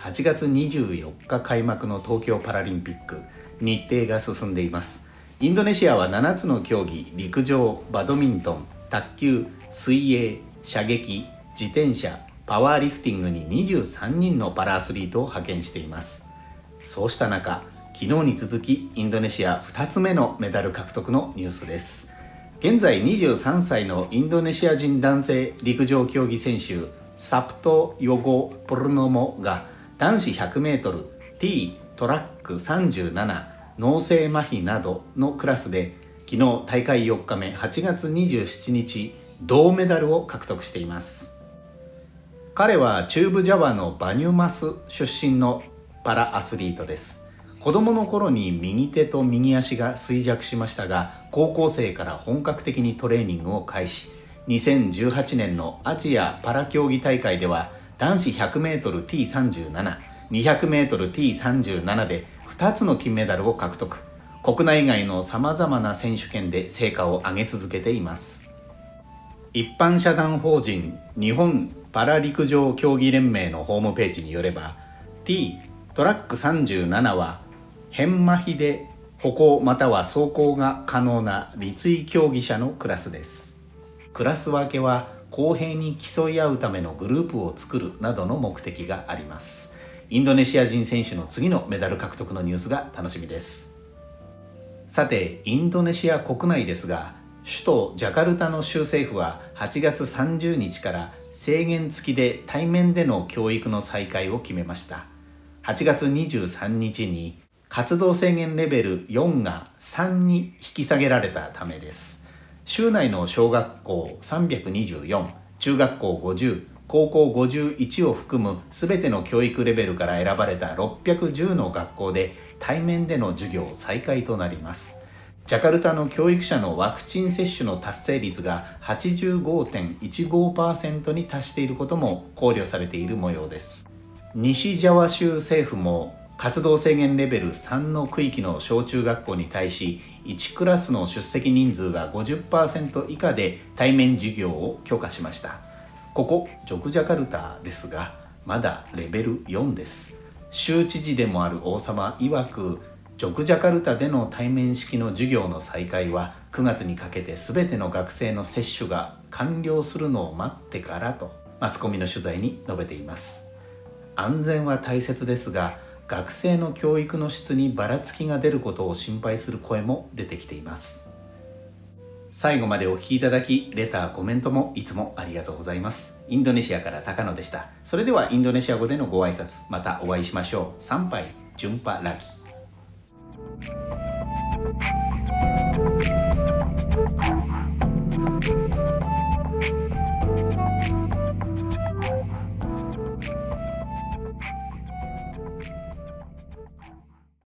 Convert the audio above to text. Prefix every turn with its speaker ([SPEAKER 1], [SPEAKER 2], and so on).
[SPEAKER 1] 8月24日開幕の東京パラリンピック日程が進んでいます。インドネシアは7つの競技陸上バドミントン卓球水泳射撃自転車パワーリフティングに23人のパラアスリートを派遣しています。そうした中昨日に続きインドネシア2つ目のメダル獲得のニュースです。現在23歳のインドネシア人男性陸上競技選手サプト・ヨゴ・ポルノモが男子 100m T トラック37脳性麻痺などのクラスで昨日大会4日目8月27日銅メダルを獲得しています。彼は中部ジャワのバニュマス出身のパラアスリートです。子供の頃に右手と右足が衰弱しましたが高校生から本格的にトレーニングを開始。2018年のアジアパラ競技大会では男子 100m T37、200m T37 で2つの金メダルを獲得。国内外のさまざまな選手権で成果を上げ続けています。一般社団法人日本パラ陸上競技連盟のホームページによれば T トラック37は変麻痺で歩行または走行が可能な立位競技者のクラスです。クラス分けは公平に競い合うためのグループを作るなどの目的があります。インドネシア人選手の次のメダル獲得のニュースが楽しみです。さてインドネシア国内ですが首都ジャカルタの州政府は8月30日から制限付きで対面での教育の再開を決めました。8月23日に活動制限レベル4が3に引き下げられたためです。州内の小学校324中学校50高校51を含む全ての教育レベルから選ばれた610の学校で対面での授業再開となります。ジャカルタの教育者のワクチン接種の達成率が85.15%に達していることも考慮されている模様です。西ジャワ州政府も活動制限レベル3の区域の小中学校に対し1クラスの出席人数が50%以下で対面授業を許可しました。ここジョクジャカルタですがまだレベル4です。州知事でもある王様曰くジョクジャカルタでの対面式の授業の再開は9月にかけて全ての学生の接種が完了するのを待ってからとマスコミの取材に述べています。安全は大切ですが学生の教育の質にばらつきが出ることを心配する声も出てきています。最後までお聴きいただきレターコメントもいつもありがとうございます。インドネシアから高野でした。それではインドネシア語でのご挨拶またお会いしましょう。参拝順波ラギ。